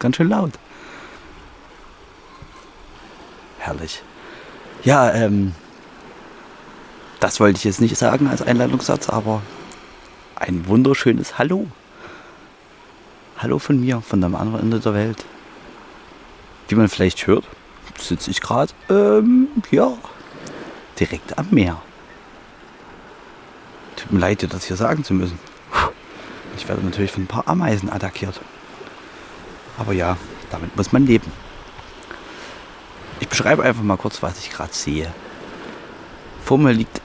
ist ganz schön laut. Herrlich. Ja, ähm, das wollte ich jetzt nicht sagen als Einleitungssatz, aber ein wunderschönes Hallo. Hallo von mir, von dem anderen Ende der Welt. Wie man vielleicht hört, sitze ich gerade, ähm, ja, direkt am Meer. Tut mir leid, dir das hier sagen zu müssen. Ich werde natürlich von ein paar Ameisen attackiert. Aber ja, damit muss man leben. Ich beschreibe einfach mal kurz, was ich gerade sehe. Vor mir liegt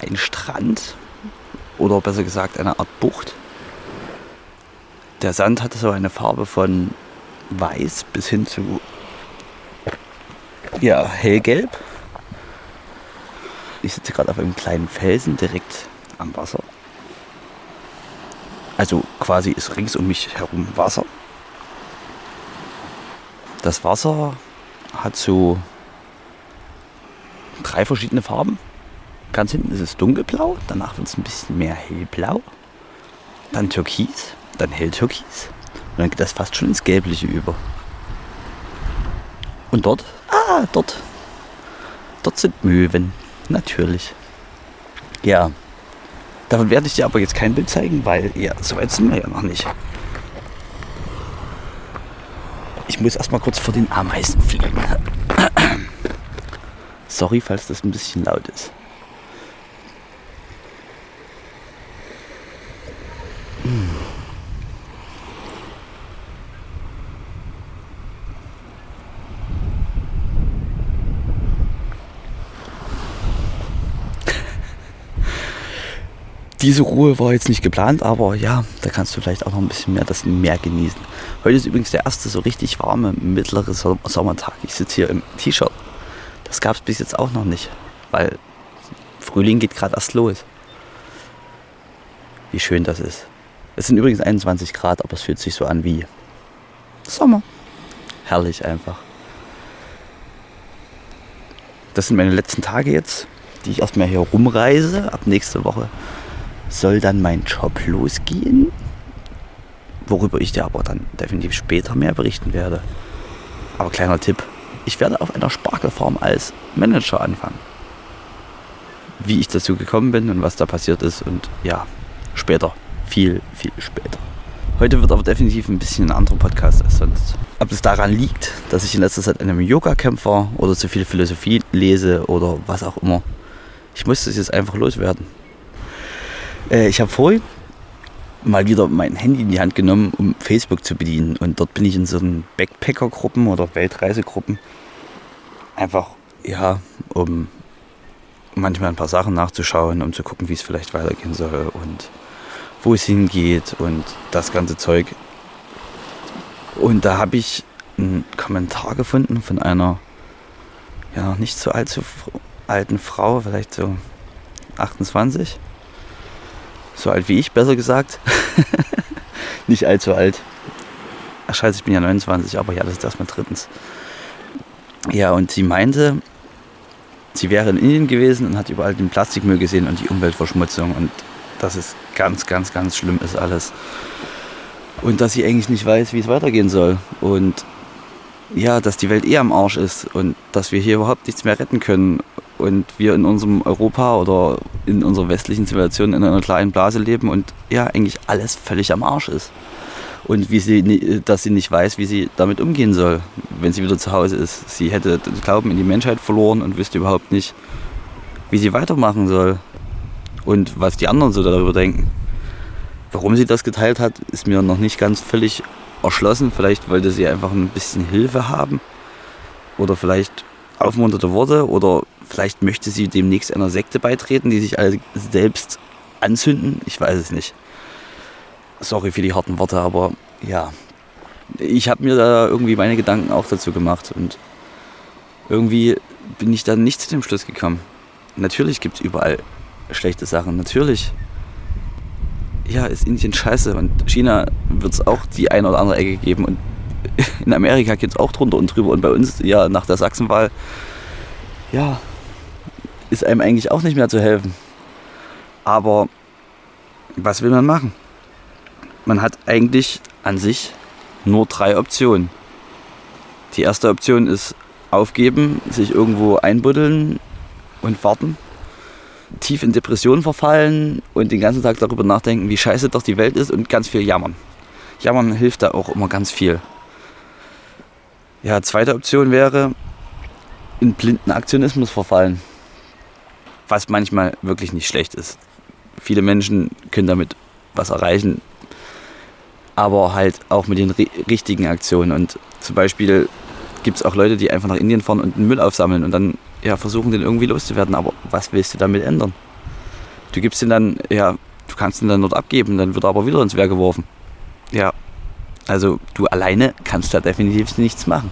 ein Strand oder besser gesagt eine Art Bucht. Der Sand hatte so eine Farbe von weiß bis hin zu ja, hellgelb. Ich sitze gerade auf einem kleinen Felsen direkt am Wasser. Also quasi ist rings um mich herum Wasser. Das Wasser hat so drei verschiedene Farben. Ganz hinten ist es dunkelblau, danach wird es ein bisschen mehr hellblau, dann türkis, dann helltürkis und dann geht das fast schon ins Gelbliche über. Und dort, ah, dort, dort sind Möwen, natürlich. Ja, davon werde ich dir aber jetzt kein Bild zeigen, weil ja, so weit sind wir ja noch nicht. Ich muss erstmal kurz vor den Ameisen fliegen. Sorry, falls das ein bisschen laut ist. Diese Ruhe war jetzt nicht geplant, aber ja, da kannst du vielleicht auch noch ein bisschen mehr das Meer genießen. Heute ist übrigens der erste so richtig warme mittlere Sommertag. Ich sitze hier im T-Shirt. Das gab es bis jetzt auch noch nicht, weil Frühling geht gerade erst los. Wie schön das ist. Es sind übrigens 21 Grad, aber es fühlt sich so an wie Sommer. Herrlich einfach. Das sind meine letzten Tage jetzt, die ich erstmal hier rumreise. Ab nächste Woche soll dann mein Job losgehen, worüber ich dir aber dann definitiv später mehr berichten werde. Aber kleiner Tipp, ich werde auf einer Spargelfarm als Manager anfangen. Wie ich dazu gekommen bin und was da passiert ist und ja, später, viel, viel später. Heute wird aber definitiv ein bisschen ein anderer Podcast als sonst. Ob es daran liegt, dass ich in letzter Zeit in einem Yoga-Camp war oder zu viel Philosophie lese oder was auch immer. Ich musste es jetzt einfach loswerden. Äh, ich habe vorhin mal wieder mein Handy in die Hand genommen, um Facebook zu bedienen. Und dort bin ich in so Backpacker-Gruppen oder Weltreisegruppen. Einfach, ja, um manchmal ein paar Sachen nachzuschauen, um zu gucken, wie es vielleicht weitergehen soll und wo es hingeht und das ganze Zeug. Und da habe ich einen Kommentar gefunden von einer ja nicht so allzu alten Frau, vielleicht so 28 so alt wie ich, besser gesagt. Nicht allzu alt. Ach scheiße, ich bin ja 29, aber ja, das ist erstmal drittens. Ja, und sie meinte, sie wäre in Indien gewesen und hat überall den Plastikmüll gesehen und die Umweltverschmutzung und dass es ganz, ganz, ganz schlimm ist alles. Und dass sie eigentlich nicht weiß, wie es weitergehen soll. Und ja, dass die Welt eh am Arsch ist und dass wir hier überhaupt nichts mehr retten können und wir in unserem Europa oder in unserer westlichen Zivilisation in einer kleinen Blase leben und ja, eigentlich alles völlig am Arsch ist. Und wie sie, dass sie nicht weiß, wie sie damit umgehen soll, wenn sie wieder zu Hause ist. Sie hätte den Glauben in die Menschheit verloren und wüsste überhaupt nicht, wie sie weitermachen soll. Und was die anderen so darüber denken. Warum sie das geteilt hat, ist mir noch nicht ganz völlig erschlossen. Vielleicht wollte sie einfach ein bisschen Hilfe haben. Oder vielleicht aufmunterte Worte. Oder Vielleicht möchte sie demnächst einer Sekte beitreten, die sich alle selbst anzünden. Ich weiß es nicht. Sorry für die harten Worte, aber ja. Ich habe mir da irgendwie meine Gedanken auch dazu gemacht und irgendwie bin ich dann nicht zu dem Schluss gekommen. Natürlich gibt es überall schlechte Sachen. Natürlich ja, ist Indien scheiße und China wird es auch die eine oder andere Ecke geben und in Amerika geht es auch drunter und drüber und bei uns, ja, nach der Sachsenwahl, ja, ist einem eigentlich auch nicht mehr zu helfen. Aber was will man machen? Man hat eigentlich an sich nur drei Optionen. Die erste Option ist aufgeben, sich irgendwo einbuddeln und warten, tief in Depressionen verfallen und den ganzen Tag darüber nachdenken, wie scheiße doch die Welt ist und ganz viel jammern. Jammern hilft da auch immer ganz viel. Ja, zweite Option wäre, in blinden Aktionismus verfallen. Was manchmal wirklich nicht schlecht ist. Viele Menschen können damit was erreichen, aber halt auch mit den richtigen Aktionen. Und zum Beispiel gibt es auch Leute, die einfach nach Indien fahren und Müll aufsammeln und dann ja, versuchen, den irgendwie loszuwerden. Aber was willst du damit ändern? Du gibst ihn dann, ja, du kannst ihn dann dort abgeben, dann wird er aber wieder ins Wehr geworfen. Ja, also du alleine kannst da definitiv nichts machen.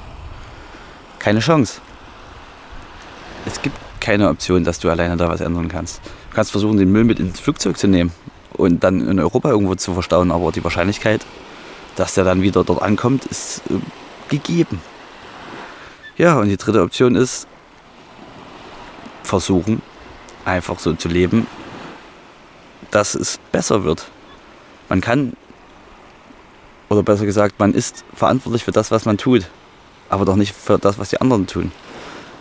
Keine Chance. Es gibt keine Option, dass du alleine da was ändern kannst. Du kannst versuchen, den Müll mit ins Flugzeug zu nehmen und dann in Europa irgendwo zu verstauen, aber die Wahrscheinlichkeit, dass der dann wieder dort ankommt, ist äh, gegeben. Ja, und die dritte Option ist, versuchen, einfach so zu leben, dass es besser wird. Man kann, oder besser gesagt, man ist verantwortlich für das, was man tut, aber doch nicht für das, was die anderen tun.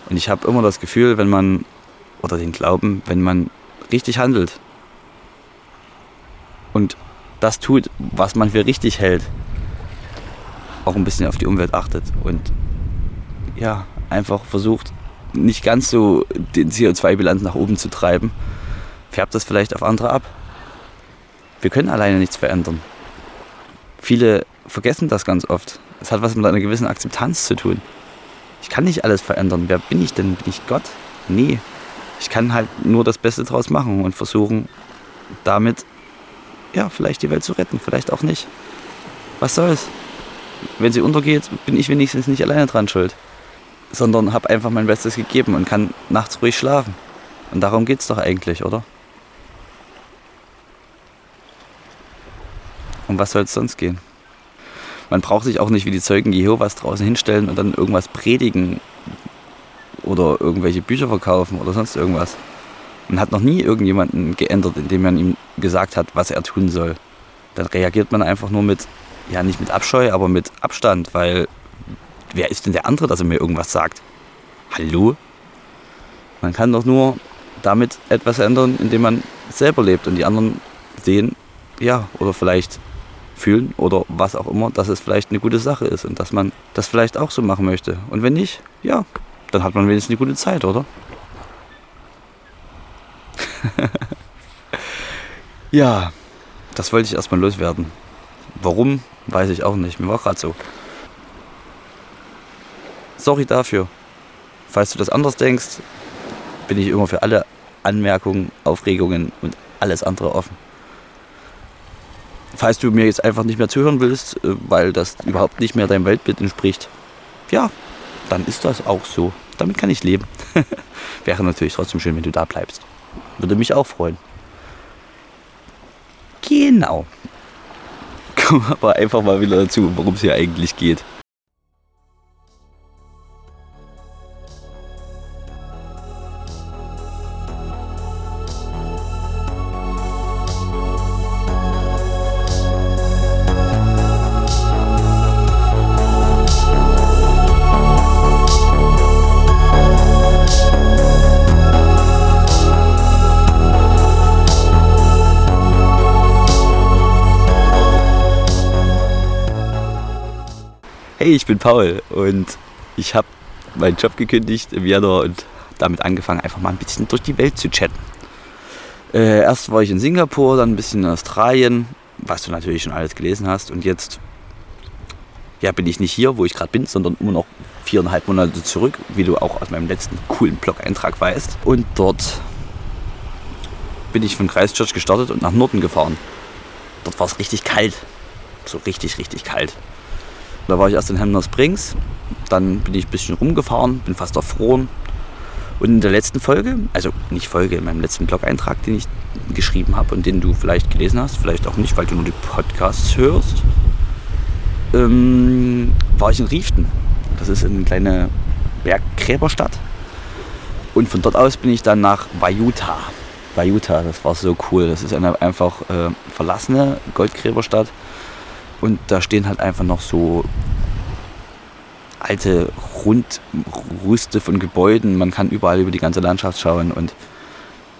Und ich habe immer das Gefühl, wenn man, oder den Glauben, wenn man richtig handelt und das tut, was man für richtig hält, auch ein bisschen auf die Umwelt achtet und ja, einfach versucht, nicht ganz so den CO2-Bilanz nach oben zu treiben, färbt das vielleicht auf andere ab. Wir können alleine nichts verändern. Viele vergessen das ganz oft. Es hat was mit einer gewissen Akzeptanz zu tun. Ich kann nicht alles verändern. Wer bin ich denn? Bin ich Gott? Nee. Ich kann halt nur das Beste draus machen und versuchen, damit ja, vielleicht die Welt zu retten, vielleicht auch nicht. Was soll's? Wenn sie untergeht, bin ich wenigstens nicht alleine dran schuld sondern habe einfach mein Bestes gegeben und kann nachts ruhig schlafen. Und darum geht es doch eigentlich, oder? Um was soll es sonst gehen? Man braucht sich auch nicht wie die Zeugen Jehovas draußen hinstellen und dann irgendwas predigen oder irgendwelche Bücher verkaufen oder sonst irgendwas. Man hat noch nie irgendjemanden geändert, indem man ihm gesagt hat, was er tun soll. Dann reagiert man einfach nur mit, ja nicht mit Abscheu, aber mit Abstand, weil wer ist denn der andere, dass er mir irgendwas sagt? Hallo? Man kann doch nur damit etwas ändern, indem man selber lebt und die anderen sehen, ja, oder vielleicht fühlen oder was auch immer, dass es vielleicht eine gute Sache ist und dass man das vielleicht auch so machen möchte. Und wenn nicht, ja, dann hat man wenigstens eine gute Zeit, oder? ja, das wollte ich erstmal loswerden. Warum, weiß ich auch nicht. Mir war gerade so. Sorry dafür. Falls du das anders denkst, bin ich immer für alle Anmerkungen, Aufregungen und alles andere offen. Falls du mir jetzt einfach nicht mehr zuhören willst, äh, weil das überhaupt nicht mehr deinem Weltbild entspricht, ja, dann ist das auch so. Damit kann ich leben. Wäre natürlich trotzdem schön, wenn du da bleibst. Würde mich auch freuen. Genau. Wir aber einfach mal wieder dazu, worum es hier eigentlich geht. Hey, ich bin Paul und ich habe meinen Job gekündigt im Januar und damit angefangen, einfach mal ein bisschen durch die Welt zu chatten. Äh, erst war ich in Singapur, dann ein bisschen in Australien, was du natürlich schon alles gelesen hast. Und jetzt ja, bin ich nicht hier, wo ich gerade bin, sondern immer noch viereinhalb Monate zurück, wie du auch aus meinem letzten coolen Blog-Eintrag weißt. Und dort bin ich von Christchurch gestartet und nach Norden gefahren. Dort war es richtig kalt. So richtig, richtig kalt. Da war ich erst in Hemner Springs, dann bin ich ein bisschen rumgefahren, bin fast erfroren. Und in der letzten Folge, also nicht Folge, in meinem letzten Blog-Eintrag, den ich geschrieben habe und den du vielleicht gelesen hast, vielleicht auch nicht, weil du nur die Podcasts hörst, ähm, war ich in Rieften. Das ist eine kleine Berggräberstadt. Und von dort aus bin ich dann nach Vayuta. Vayuta, das war so cool. Das ist eine einfach äh, verlassene Goldgräberstadt Und da stehen halt einfach noch so alte Rundrüste von Gebäuden. Man kann überall über die ganze Landschaft schauen und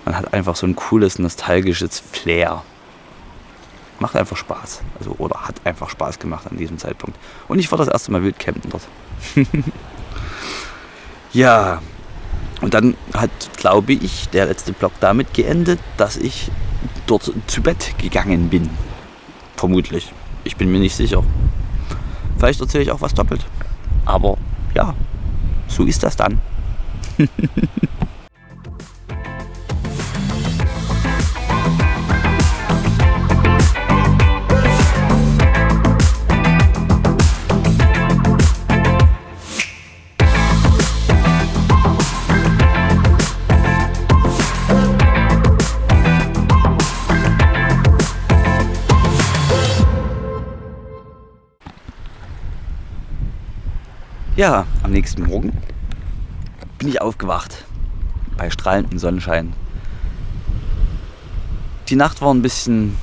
man hat einfach so ein cooles, nostalgisches Flair. Macht einfach Spaß. Also, oder hat einfach Spaß gemacht an diesem Zeitpunkt. Und ich war das erste Mal wildcampen dort. ja, und dann hat, glaube ich, der letzte Block damit geendet, dass ich dort zu Bett gegangen bin. Vermutlich. Ich bin mir nicht sicher. Vielleicht erzähle ich auch was doppelt. Aber ja, so ist das dann. Ja, am nächsten Morgen bin ich aufgewacht bei strahlendem Sonnenschein. Die Nacht war ein bisschen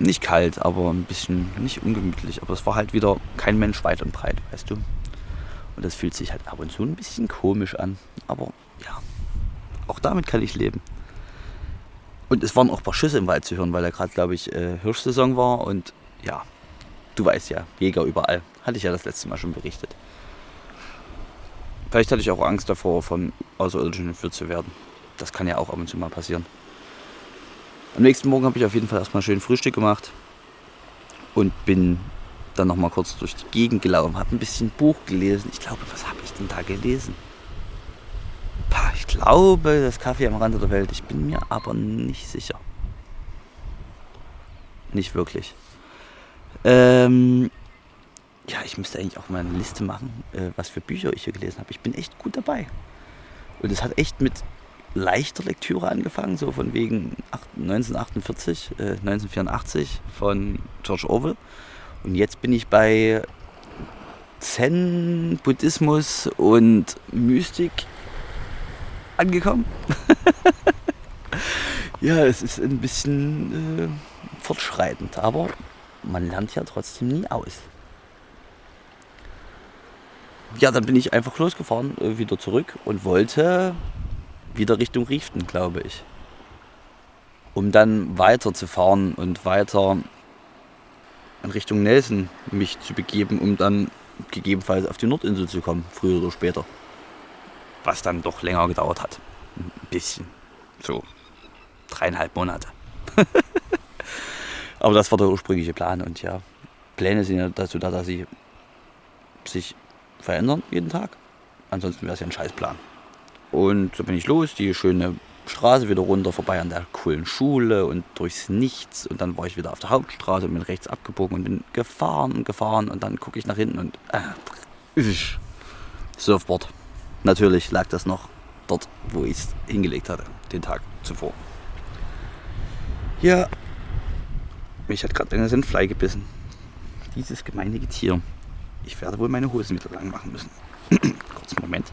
nicht kalt, aber ein bisschen nicht ungemütlich. Aber es war halt wieder kein Mensch weit und breit, weißt du. Und das fühlt sich halt ab und zu ein bisschen komisch an. Aber ja, auch damit kann ich leben. Und es waren auch ein paar Schüsse im Wald zu hören, weil da gerade, glaube ich, äh, Hirschsaison war. Und ja, du weißt ja, Jäger überall. Hatte ich ja das letzte Mal schon berichtet. Vielleicht hatte ich auch Angst davor, von Außerirdischen entführt zu werden. Das kann ja auch ab und zu mal passieren. Am nächsten Morgen habe ich auf jeden Fall erstmal schön Frühstück gemacht und bin dann noch mal kurz durch die Gegend gelaufen, habe ein bisschen Buch gelesen. Ich glaube, was habe ich denn da gelesen? Ich glaube, das Kaffee am Rande der Welt. Ich bin mir aber nicht sicher. Nicht wirklich. Ähm, ja, ich müsste eigentlich auch mal eine Liste machen, äh, was für Bücher ich hier gelesen habe. Ich bin echt gut dabei. Und es hat echt mit leichter Lektüre angefangen, so von wegen 1948, äh, 1984 von George Orwell. Und jetzt bin ich bei Zen, Buddhismus und Mystik angekommen. ja, es ist ein bisschen äh, fortschreitend, aber man lernt ja trotzdem nie aus ja, dann bin ich einfach losgefahren, äh, wieder zurück und wollte wieder Richtung Rieften, glaube ich. Um dann weiterzufahren und weiter in Richtung Nelson mich zu begeben, um dann gegebenenfalls auf die Nordinsel zu kommen, früher oder später. Was dann doch länger gedauert hat. Ein bisschen. So dreieinhalb Monate. Aber das war der ursprüngliche Plan und ja, Pläne sind ja dazu da, dass sie sich verändern jeden Tag. Ansonsten wäre es ja ein Scheißplan. Und so bin ich los, die schöne Straße wieder runter, vorbei an der coolen Schule und durchs Nichts. Und dann war ich wieder auf der Hauptstraße und bin rechts abgebogen und bin gefahren und gefahren. Und dann gucke ich nach hinten und äh, Surfboard. Natürlich lag das noch dort, wo ich es hingelegt hatte, den Tag zuvor. Ja, mich hat gerade eine Senflei gebissen. Dieses gemeinige Tier. Ich werde wohl meine Hosen wieder lang machen müssen. Kurz Moment.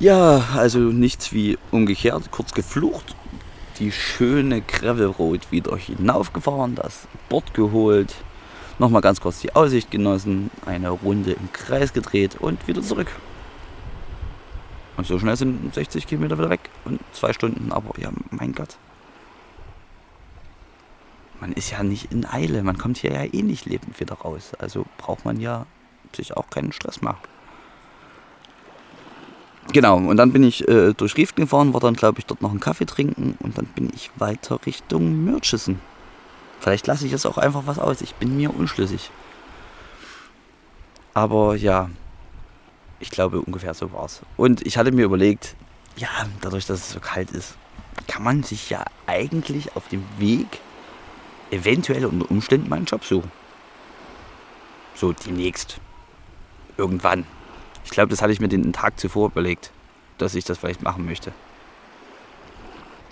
Ja, also nichts wie umgekehrt, kurz geflucht, die schöne Gravel Road wieder hinaufgefahren, das Board geholt, nochmal ganz kurz die Aussicht genossen, eine Runde im Kreis gedreht und wieder zurück. Und so schnell sind 60 Kilometer wieder weg und zwei Stunden, aber ja, mein Gott man ist ja nicht in Eile, man kommt hier ja eh nicht lebend wieder raus. Also braucht man ja sich auch keinen Stress machen. Genau, und dann bin ich äh, durch Rieften gefahren, war dann glaube ich dort noch einen Kaffee trinken und dann bin ich weiter Richtung Mürchisen. Vielleicht lasse ich jetzt auch einfach was aus, ich bin mir unschlüssig. Aber ja, ich glaube ungefähr so war es. Und ich hatte mir überlegt, ja, dadurch, dass es so kalt ist, kann man sich ja eigentlich auf dem Weg eventuell unter Umständen meinen Job suchen. So demnächst. Irgendwann. Ich glaube, das hatte ich mir den Tag zuvor überlegt, dass ich das vielleicht machen möchte.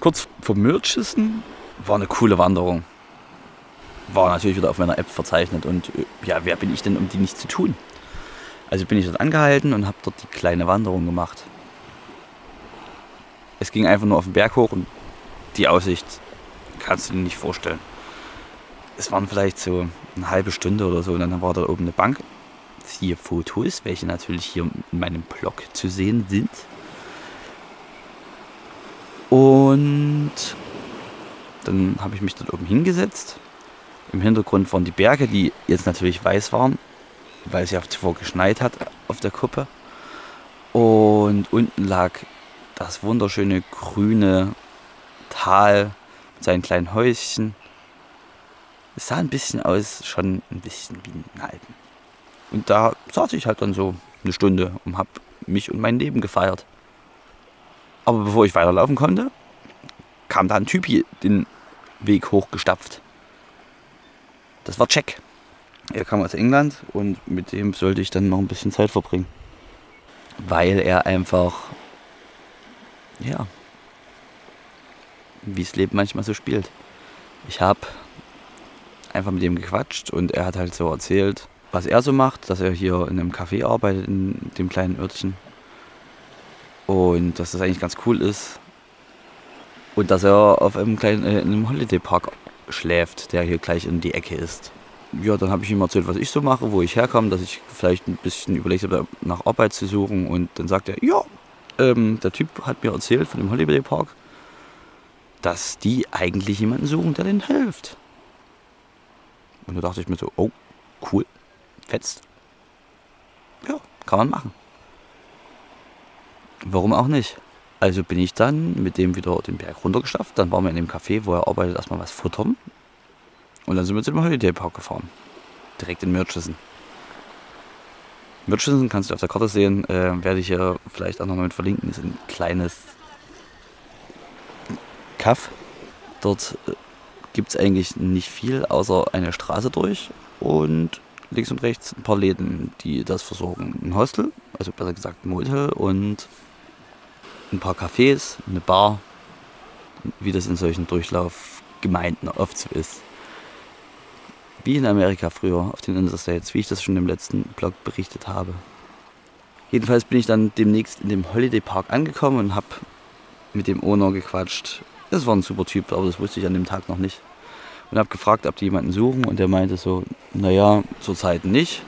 Kurz vor Mürchisen war eine coole Wanderung. War natürlich wieder auf meiner App verzeichnet und äh, ja, wer bin ich denn, um die nicht zu tun? Also bin ich dort angehalten und habe dort die kleine Wanderung gemacht. Es ging einfach nur auf den Berg hoch und die Aussicht kannst du dir nicht vorstellen. Es waren vielleicht so eine halbe Stunde oder so und dann war da oben eine Bank. Siehe Fotos, welche natürlich hier in meinem Blog zu sehen sind. Und dann habe ich mich dort oben hingesetzt. Im Hintergrund waren die Berge, die jetzt natürlich weiß waren, weil es ja zuvor geschneit hat auf der Kuppe. Und unten lag das wunderschöne grüne Tal mit seinen kleinen Häuschen. Es sah ein bisschen aus, schon ein bisschen wie ein Alpen. Und da saß ich halt dann so eine Stunde und habe mich und mein Leben gefeiert. Aber bevor ich weiterlaufen konnte, kam da ein Typi den Weg hochgestapft. Das war Jack. Er kam aus England und mit dem sollte ich dann noch ein bisschen Zeit verbringen. Weil er einfach, ja, wie das Leben manchmal so spielt. Ich habe einfach mit ihm gequatscht und er hat halt so erzählt, was er so macht, dass er hier in einem Café arbeitet, in dem kleinen Örtchen. Und dass das eigentlich ganz cool ist. Und dass er auf einem kleinen äh, in einem Holiday Park schläft, der hier gleich in die Ecke ist ja, dann habe ich ihm erzählt, was ich so mache, wo ich herkomme, dass ich vielleicht ein bisschen überlegt habe, nach Arbeit zu suchen. Und dann sagt er, ja, ähm, der Typ hat mir erzählt von dem Holiday Park, dass die eigentlich jemanden suchen, der denen hilft. Und da dachte ich mir so, oh, cool, fetzt. Ja, kann man machen. Warum auch nicht? Also bin ich dann mit dem wieder den Berg runtergeschafft. Dann waren wir in dem Café, wo er arbeitet, erstmal was futtern. Und dann sind wir zu dem Holiday Park gefahren. Direkt in Murchison. Murchison kannst du auf der Karte sehen, äh, werde ich hier vielleicht auch nochmal mit verlinken. Das ist ein kleines Kaff. Dort äh, gibt es eigentlich nicht viel, außer eine Straße durch und links und rechts ein paar Läden, die das versorgen. Ein Hostel, also besser gesagt ein Motel und ein paar Cafés, eine Bar, wie das in solchen Durchlaufgemeinden oft so ist. Wie in Amerika früher auf den Interstates, wie ich das schon im letzten Blog berichtet habe. Jedenfalls bin ich dann demnächst in dem Holiday Park angekommen und habe mit dem Owner gequatscht. Das war ein super Typ, aber das wusste ich an dem Tag noch nicht. Und habe gefragt, ob die jemanden suchen und der meinte so, naja, zurzeit nicht.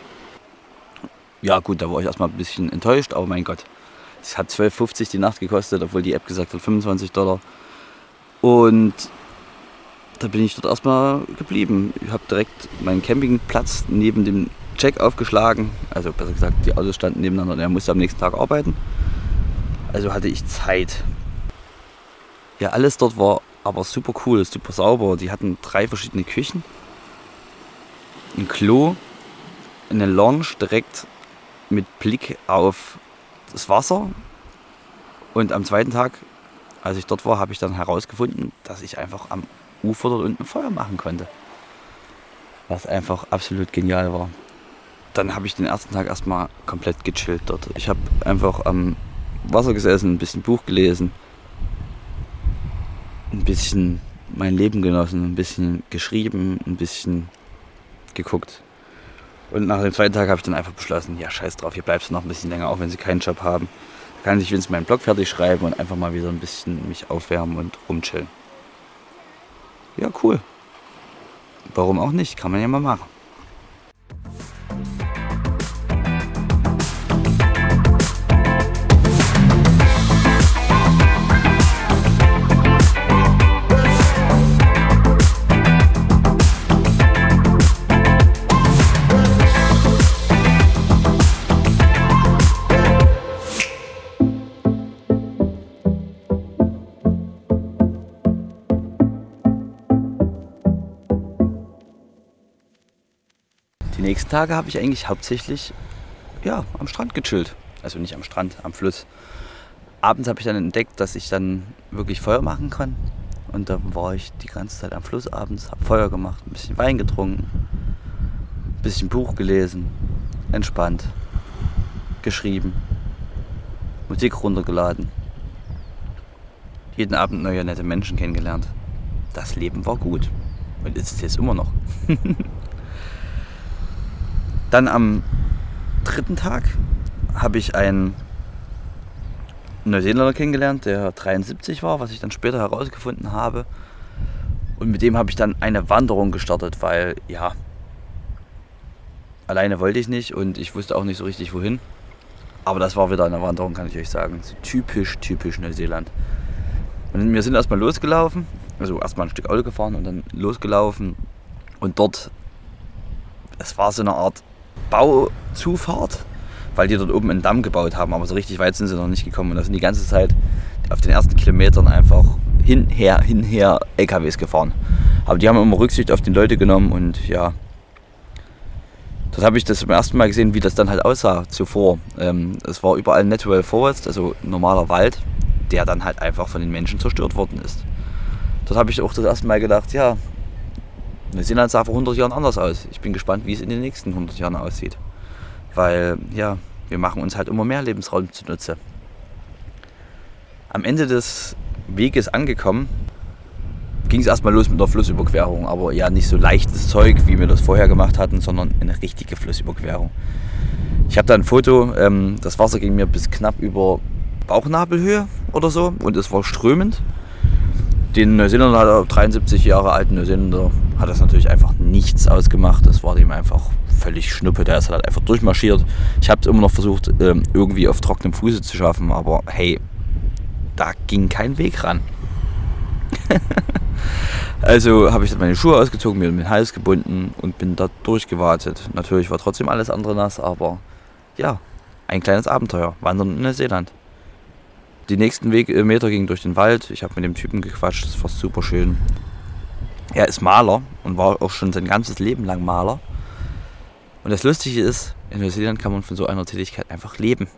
Ja gut, da war ich erstmal ein bisschen enttäuscht, aber mein Gott, es hat 12,50 die Nacht gekostet, obwohl die App gesagt hat 25 Dollar. Und da bin ich dort erstmal geblieben. Ich habe direkt meinen Campingplatz neben dem Check aufgeschlagen. Also besser gesagt, die Autos standen nebeneinander und er musste am nächsten Tag arbeiten. Also hatte ich Zeit. Ja, alles dort war aber super cool, super sauber. Die hatten drei verschiedene Küchen, ein Klo, eine Lounge direkt mit Blick auf das Wasser. Und am zweiten Tag, als ich dort war, habe ich dann herausgefunden, dass ich einfach am Ufer dort unten Feuer machen konnte. Was einfach absolut genial war. Dann habe ich den ersten Tag erstmal komplett gechillt dort. Ich habe einfach am Wasser gesessen, ein bisschen Buch gelesen, ein bisschen mein Leben genossen, ein bisschen geschrieben, ein bisschen geguckt. Und nach dem zweiten Tag habe ich dann einfach beschlossen, ja scheiß drauf, hier bleibst du noch ein bisschen länger, auch wenn sie keinen Job haben. Da kann ich wenigstens meinen Blog fertig schreiben und einfach mal wieder ein bisschen mich aufwärmen und rumchillen. Ja, cool. Warum auch nicht? Kann man ja mal machen. Nächsten Tage habe ich eigentlich hauptsächlich ja, am Strand gechillt. Also nicht am Strand, am Fluss. Abends habe ich dann entdeckt, dass ich dann wirklich Feuer machen kann. Und da war ich die ganze Zeit am Fluss abends, habe Feuer gemacht, ein bisschen Wein getrunken, ein bisschen Buch gelesen, entspannt, geschrieben, Musik runtergeladen. Jeden Abend neue nette Menschen kennengelernt. Das Leben war gut. Und ist es jetzt immer noch. Dann am dritten Tag habe ich ein einen Neuseeländer kennengelernt, der 73 war, was ich dann später herausgefunden habe. Und mit dem habe ich dann eine Wanderung gestartet, weil ja, alleine wollte ich nicht und ich wusste auch nicht so richtig wohin. Aber das war wieder eine Wanderung, kann ich euch sagen. So typisch, typisch Neuseeland. Und wir sind erstmal losgelaufen, also erstmal ein Stück Auto gefahren und dann losgelaufen. Und dort, es war so eine Art Bauzufahrt, weil die dort oben einen Damm gebaut haben, aber so richtig weit sind sie noch nicht gekommen. Und da sind die ganze Zeit auf den ersten Kilometern einfach hinher, hinher LKWs gefahren. Aber die haben immer Rücksicht auf die Leute genommen und ja, das habe ich das zum ersten Mal gesehen, wie das dann halt aussah zuvor. Ähm, es war überall Natural Forest, also normaler Wald, der dann halt einfach von den Menschen zerstört worden ist. Dort habe ich auch das erste Mal gedacht, ja, Neuseeland sah vor 100 Jahren anders aus. Ich bin gespannt, wie es in den nächsten 100 Jahren aussieht. Weil, ja, wir machen uns halt immer mehr Lebensraum zunutze. Am Ende des Weges angekommen, ging es erstmal los mit der Flussüberquerung. Aber ja, nicht so leichtes Zeug, wie wir das vorher gemacht hatten, sondern eine richtige Flussüberquerung. Ich habe da ein Foto, ähm, das Wasser ging mir bis knapp über Bauchnabelhöhe oder so und es war strömend. Den Neuseeländer, 73 Jahre alten Neuseeländer, hat das natürlich einfach nichts ausgemacht. Das war dem einfach völlig schnuppe. Der ist halt einfach durchmarschiert. Ich habe es immer noch versucht, ähm, irgendwie auf trockenem Fuße zu schaffen, aber hey, da ging kein Weg ran. also habe ich meine Schuhe ausgezogen, mir den Hals gebunden und bin da durchgewartet. Natürlich war trotzdem alles andere nass, aber ja, ein kleines Abenteuer. Wandern in Neuseeland. Die nächsten Meter gingen durch den Wald. Ich habe mit dem Typen gequatscht, das war super schön. Er ist Maler und war auch schon sein ganzes Leben lang Maler. Und das Lustige ist, in Neuseeland kann man von so einer Tätigkeit einfach leben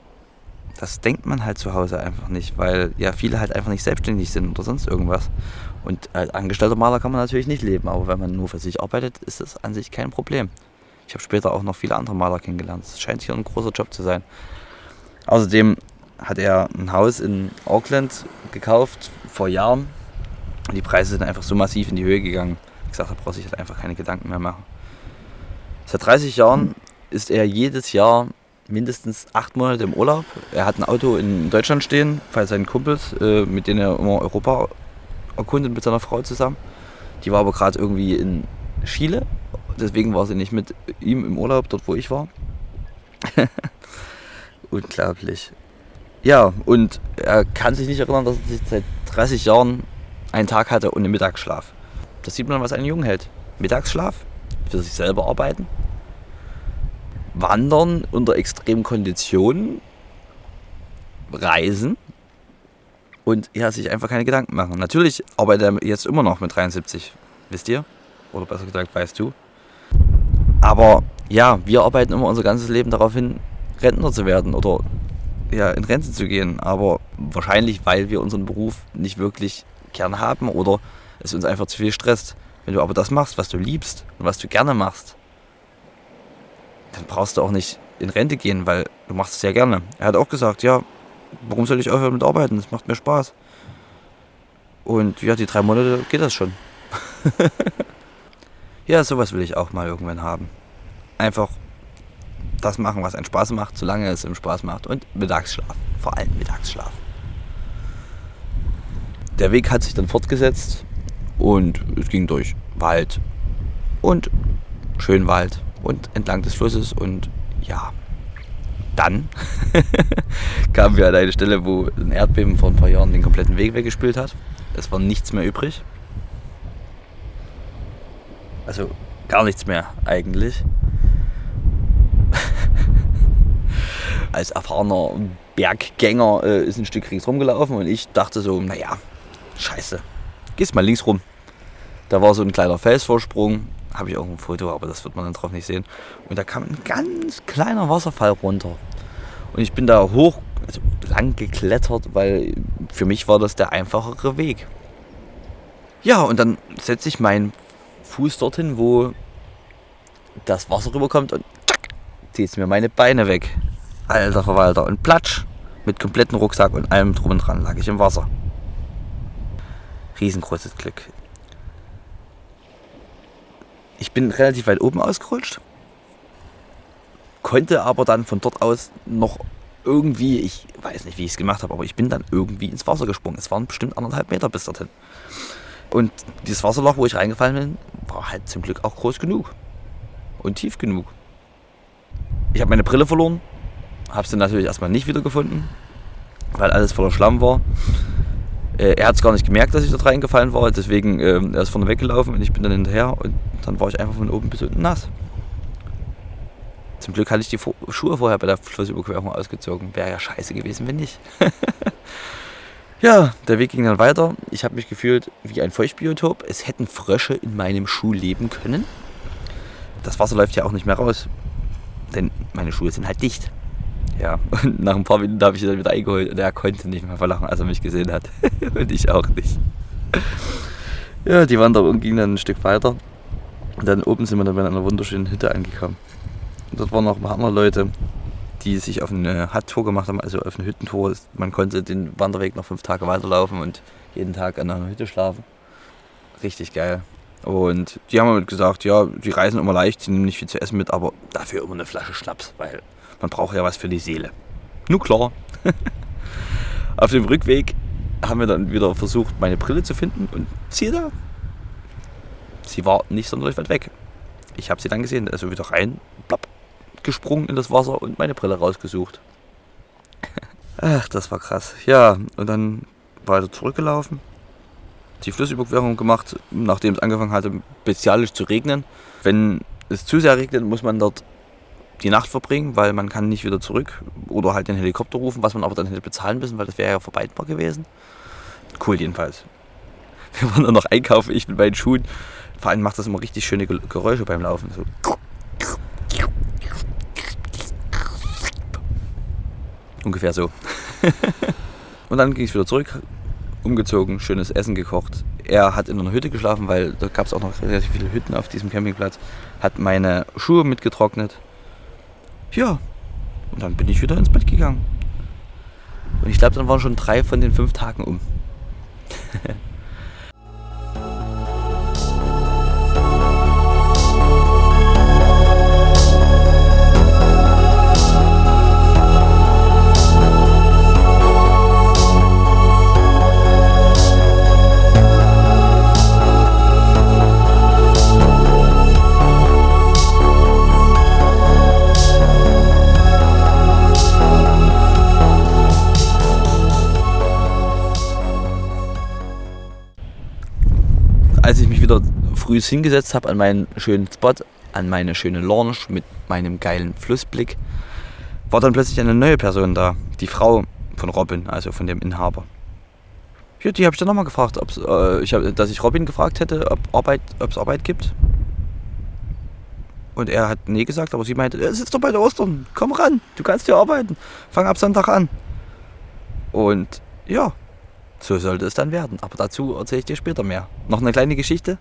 das denkt man halt zu Hause einfach nicht, weil ja viele halt einfach nicht selbstständig sind oder sonst irgendwas. Und als angestellter Maler kann man natürlich nicht leben, aber wenn man nur für sich arbeitet, ist das an sich kein Problem. Ich habe später auch noch viele andere Maler kennengelernt. Es scheint hier ein großer Job zu sein. Außerdem hat er ein Haus in Auckland gekauft vor Jahren. Die Preise sind einfach so massiv in die Höhe gegangen. Ich gesagt, da braucht sich halt einfach keine Gedanken mehr machen. Seit 30 Jahren ist er jedes Jahr mindestens acht Monate im Urlaub. Er hat ein Auto in Deutschland stehen, bei seinen Kumpels, äh, mit denen er immer Europa erkundet mit seiner Frau zusammen. Die war aber gerade irgendwie in Chile, deswegen war sie nicht mit ihm im Urlaub, dort wo ich war. Unglaublich. Ja, und er kann sich nicht erinnern, dass er seit 30 Jahren einen Tag hatte ohne Mittagsschlaf. Das sieht man, was einen Jungen hält. Mittagsschlaf, für sich selber arbeiten Wandern unter extremen Konditionen, Reisen und ja, sich einfach keine Gedanken machen. Natürlich arbeitet er jetzt immer noch mit 73, wisst ihr? Oder besser gesagt, weißt du. Aber ja, wir arbeiten immer unser ganzes Leben darauf hin, Rentner zu werden oder ja, in Rente zu gehen. Aber wahrscheinlich, weil wir unseren Beruf nicht wirklich gern haben oder es uns einfach zu viel stresst. Wenn du aber das machst, was du liebst und was du gerne machst, dann brauchst du auch nicht in Rente gehen, weil du machst es ja gerne. Er hat auch gesagt, ja, warum soll ich aufhören mit Arbeiten? Das macht mir Spaß. Und ja, die drei Monate geht das schon. ja, sowas will ich auch mal irgendwann haben. Einfach das machen, was einen Spaß macht, solange es ihm Spaß macht. Und Mittagsschlaf. Vor allem Mittagsschlaf. Der Weg hat sich dann fortgesetzt und es ging durch Wald und schön Wald und entlang des Flusses und ja, dann kamen wir an eine Stelle, wo ein Erdbeben vor ein paar Jahren den kompletten Weg weggespült hat. Es war nichts mehr übrig. Also gar nichts mehr eigentlich. Als erfahrener Berggänger äh, ist ein Stück ringsrum gelaufen und ich dachte so, naja, scheiße, gehst mal links rum. Da war so ein kleiner Felsvorsprung, habe ich auch ein Foto, aber das wird man dann drauf nicht sehen. Und da kam ein ganz kleiner Wasserfall runter. Und ich bin da hoch, also lang geklettert, weil für mich war das der einfachere Weg. Ja, und dann setze ich meinen Fuß dorthin, wo das Wasser rüberkommt und zieht es mir meine Beine weg. Alter Verwalter. Und platsch, mit kompletten Rucksack und allem drum und dran lag ich im Wasser. Riesengroßes Glück. Ich bin relativ weit oben ausgerutscht, konnte aber dann von dort aus noch irgendwie, ich weiß nicht, wie ich es gemacht habe, aber ich bin dann irgendwie ins Wasser gesprungen. Es waren bestimmt anderthalb Meter bis dorthin. Und dieses Wasserloch, wo ich reingefallen bin, war halt zum Glück auch groß genug und tief genug. Ich habe meine Brille verloren, habe sie natürlich erstmal nicht wiedergefunden, weil alles voller Schlamm war. Äh, er hat es gar nicht gemerkt, dass ich dort reingefallen war, deswegen äh, er ist vorne weggelaufen und ich bin dann hinterher und dann war ich einfach von oben bis unten nass. Zum Glück hatte ich die Schuhe vorher bei der Flussüberquerung ausgezogen. Wäre ja scheiße gewesen, wenn nicht. ja, der Weg ging dann weiter. Ich habe mich gefühlt wie ein Feuchtbiotop. Es hätten Frösche in meinem Schuh leben können. Das Wasser läuft ja auch nicht mehr raus. Denn meine Schuhe sind halt dicht. Ja, und nach ein paar Minuten habe ich ihn dann wieder eingeholt und er konnte nicht mehr verlachen, als er mich gesehen hat. und ich auch nicht. Ja, die Wanderung ging dann ein Stück weiter. Und dann oben sind wir dann bei einer wunderschönen Hütte angekommen. Und dort waren noch ein paar andere Leute, die sich auf eine Hut-Tour gemacht haben, also auf eine Hüttentour. Man konnte den Wanderweg noch fünf Tage weiterlaufen und jeden Tag an einer Hütte schlafen. Richtig geil. Und die haben halt gesagt, ja, die reisen immer leicht, sie nehmen nicht viel zu essen mit, aber dafür immer eine Flasche Schnaps, weil man braucht ja was für die Seele. Nur klar. Auf dem Rückweg haben wir dann wieder versucht, meine Brille zu finden und siehe da, sie war nicht sonderlich weit weg. Ich habe sie dann gesehen, also wieder rein, plopp, gesprungen in das Wasser und meine Brille rausgesucht. Ach, das war krass. Ja, und dann weiter zurückgelaufen, die Flussüberquerung gemacht, nachdem es angefangen hatte, bestialisch zu regnen. Wenn es zu sehr regnet, muss man dort die Nacht verbringen, weil man kann nicht wieder zurück oder halt den Helikopter rufen, was man aber dann hätte bezahlen müssen, weil das wäre ja vermeidbar gewesen. Cool jedenfalls. Wir waren dann noch einkaufen, ich mit meinen Schuhen. Vor allem macht das immer richtig schöne Geräusche beim Laufen. So. Ungefähr so. und dann ging es wieder zurück, umgezogen, schönes Essen gekocht. Er hat in einer Hütte geschlafen, weil da gab es auch noch relativ viele Hütten auf diesem Campingplatz. Hat meine Schuhe mitgetrocknet. Ja, und dann bin ich wieder ins Bett gegangen. Und ich glaube, dann waren schon drei von den fünf Tagen um. früh hingesetzt habe an meinen schönen Spot, an meine schöne Lounge mit meinem geilen Flussblick, war dann plötzlich eine neue Person da. Die Frau von Robin, also von dem Inhaber. Ja, die habe ich dann nochmal gefragt, ob's, äh, ich hab, dass ich Robin gefragt hätte, ob Arbeit, es Arbeit gibt. Und er hat nee gesagt, aber sie meinte, es ist doch bei der Ostern, komm ran, du kannst hier arbeiten, fang ab Sonntag an. Und ja, so sollte es dann werden. Aber dazu erzähle ich dir später mehr. Noch eine kleine Geschichte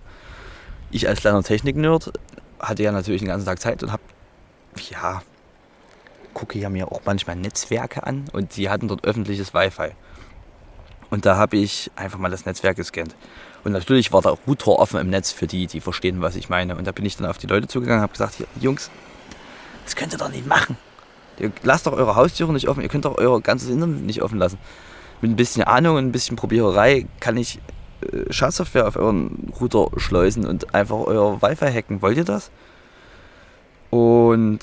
ich als kleiner Technik-Nerd hatte ja natürlich den ganzen Tag Zeit und habe, ja, gucke ja mir auch manchmal Netzwerke an und sie hatten dort öffentliches Wi-Fi. Und da habe ich einfach mal das Netzwerk gescannt. Und natürlich war der Router offen im Netz für die, die verstehen, was ich meine. Und da bin ich dann auf die Leute zugegangen und habe gesagt, Jungs, das könnt ihr doch nicht machen. Ihr lasst doch eure Haustüre nicht offen, ihr könnt doch euer ganzes Internet nicht offen lassen. Mit ein bisschen Ahnung und ein bisschen Probiererei kann ich Schadsoftware auf euren Router schleusen und einfach euer Wi-Fi hacken. Wollt ihr das? Und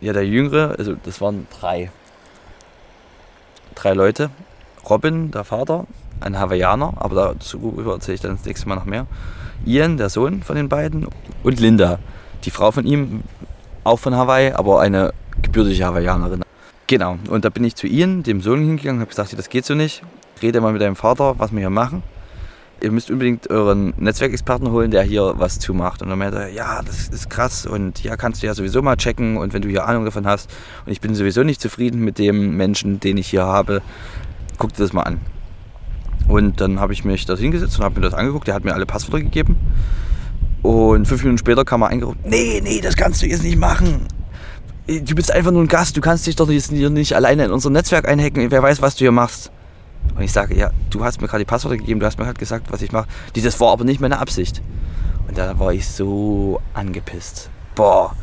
ja, der Jüngere, also das waren drei. Drei Leute. Robin, der Vater, ein Hawaiianer, aber dazu erzähle ich dann das nächste Mal noch mehr. Ian, der Sohn von den beiden, und Linda, die Frau von ihm, auch von Hawaii, aber eine gebürtige Hawaiianerin. Genau, und da bin ich zu Ian, dem Sohn, hingegangen und habe gesagt, das geht so nicht. Rede mal mit deinem Vater, was wir hier machen ihr müsst unbedingt euren Netzwerkexperten holen, der hier was zumacht. Und dann meinte er, ja, das ist krass und ja, kannst du ja sowieso mal checken und wenn du hier Ahnung davon hast und ich bin sowieso nicht zufrieden mit dem Menschen, den ich hier habe, guck dir das mal an. Und dann habe ich mich da hingesetzt und habe mir das angeguckt. Der hat mir alle Passwörter gegeben. Und fünf Minuten später kam er eingerufen, nee, nee, das kannst du jetzt nicht machen. Du bist einfach nur ein Gast, du kannst dich doch jetzt nicht alleine in unser Netzwerk einhacken. Wer weiß, was du hier machst. Und ich sage, ja, du hast mir gerade die Passwörter gegeben, du hast mir gerade gesagt, was ich mache. Das war aber nicht meine Absicht. Und da war ich so angepisst. Boah.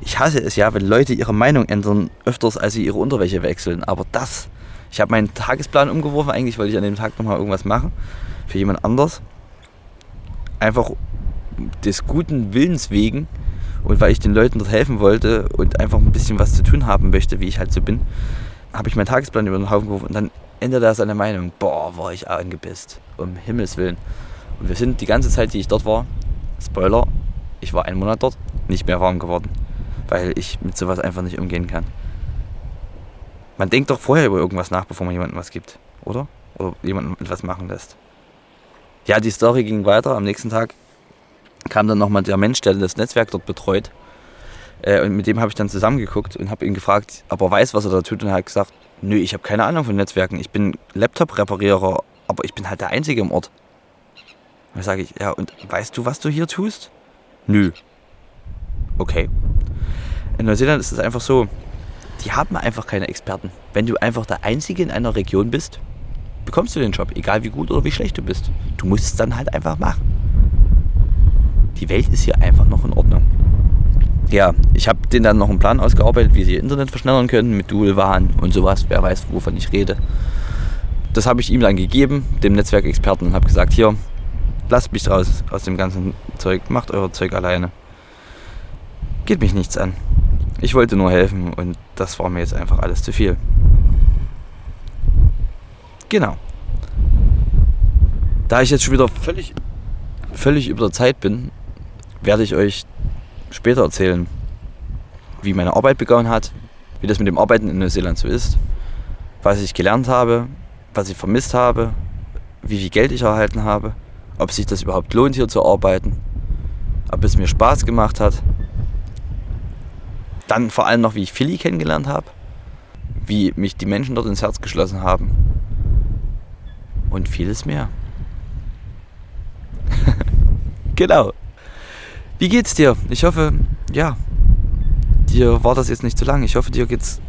Ich hasse es ja, wenn Leute ihre Meinung ändern, öfters als sie ihre Unterwäsche wechseln. Aber das, ich habe meinen Tagesplan umgeworfen. Eigentlich wollte ich an dem Tag nochmal irgendwas machen für jemand anders. Einfach des guten Willens wegen und weil ich den Leuten dort helfen wollte und einfach ein bisschen was zu tun haben möchte, wie ich halt so bin, habe ich meinen Tagesplan über den Haufen geworfen und dann ändert er seine Meinung. Boah, war ich angepisst. Um Himmels Willen. Und wir sind die ganze Zeit, die ich dort war, Spoiler, ich war einen Monat dort, nicht mehr warm geworden. Weil ich mit sowas einfach nicht umgehen kann. Man denkt doch vorher über irgendwas nach, bevor man jemandem was gibt, oder? Oder jemandem etwas machen lässt. Ja, die Story ging weiter. Am nächsten Tag kam dann nochmal der Mensch, der das Netzwerk dort betreut. Äh, und mit dem habe ich dann zusammengeguckt und habe ihn gefragt, ob er weiß, was er da tut. Und er hat gesagt, nö, ich habe keine Ahnung von Netzwerken. Ich bin Laptop-Reparierer, aber ich bin halt der Einzige im Ort. Dann sage ich, ja, und weißt du, was du hier tust? Nö. Okay. In Neuseeland ist es einfach so, die haben einfach keine Experten. Wenn du einfach der Einzige in einer Region bist, bekommst du den Job, egal wie gut oder wie schlecht du bist. Du musst es dann halt einfach machen. Die Welt ist hier einfach noch in Ordnung. Ja, ich habe denen dann noch einen Plan ausgearbeitet, wie sie ihr Internet verschnellern können mit Dual-WAN und sowas. Wer weiß, wovon ich rede. Das habe ich ihm dann gegeben, dem Netzwerkexperten, und habe gesagt, hier, lasst mich raus aus dem ganzen Zeug, macht euer Zeug alleine. Geht mich nichts an. Ich wollte nur helfen und das war mir jetzt einfach alles zu viel. Genau. Da ich jetzt schon wieder völlig, völlig über der Zeit bin, werde ich euch später erzählen, wie meine Arbeit begonnen hat, wie das mit dem Arbeiten in Neuseeland so ist, was ich gelernt habe, was ich vermisst habe, wie viel Geld ich erhalten habe, ob sich das überhaupt lohnt, hier zu arbeiten, ob es mir Spaß gemacht hat. Dann vor allem noch, wie ich Philly kennengelernt habe, wie mich die Menschen dort ins Herz geschlossen haben und vieles mehr. genau. Wie geht's dir? Ich hoffe, ja, dir war das jetzt nicht zu lang. Ich hoffe, dir geht's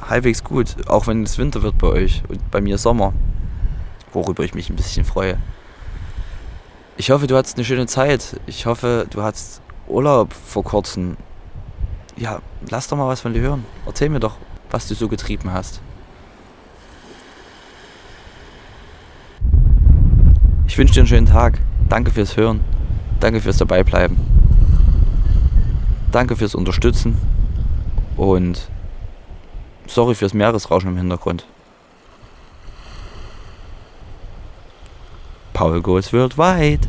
halbwegs gut, auch wenn es Winter wird bei euch und bei mir Sommer, worüber ich mich ein bisschen freue. Ich hoffe, du hattest eine schöne Zeit. Ich hoffe, du hattest Urlaub vor kurzem. Ja, lass doch mal was von dir hören. Erzähl mir doch, was du so getrieben hast. Ich wünsche dir einen schönen Tag. Danke fürs Hören. Danke fürs Dabeibleiben. Danke fürs Unterstützen. Und sorry fürs Meeresrauschen im Hintergrund. Paul goes worldwide.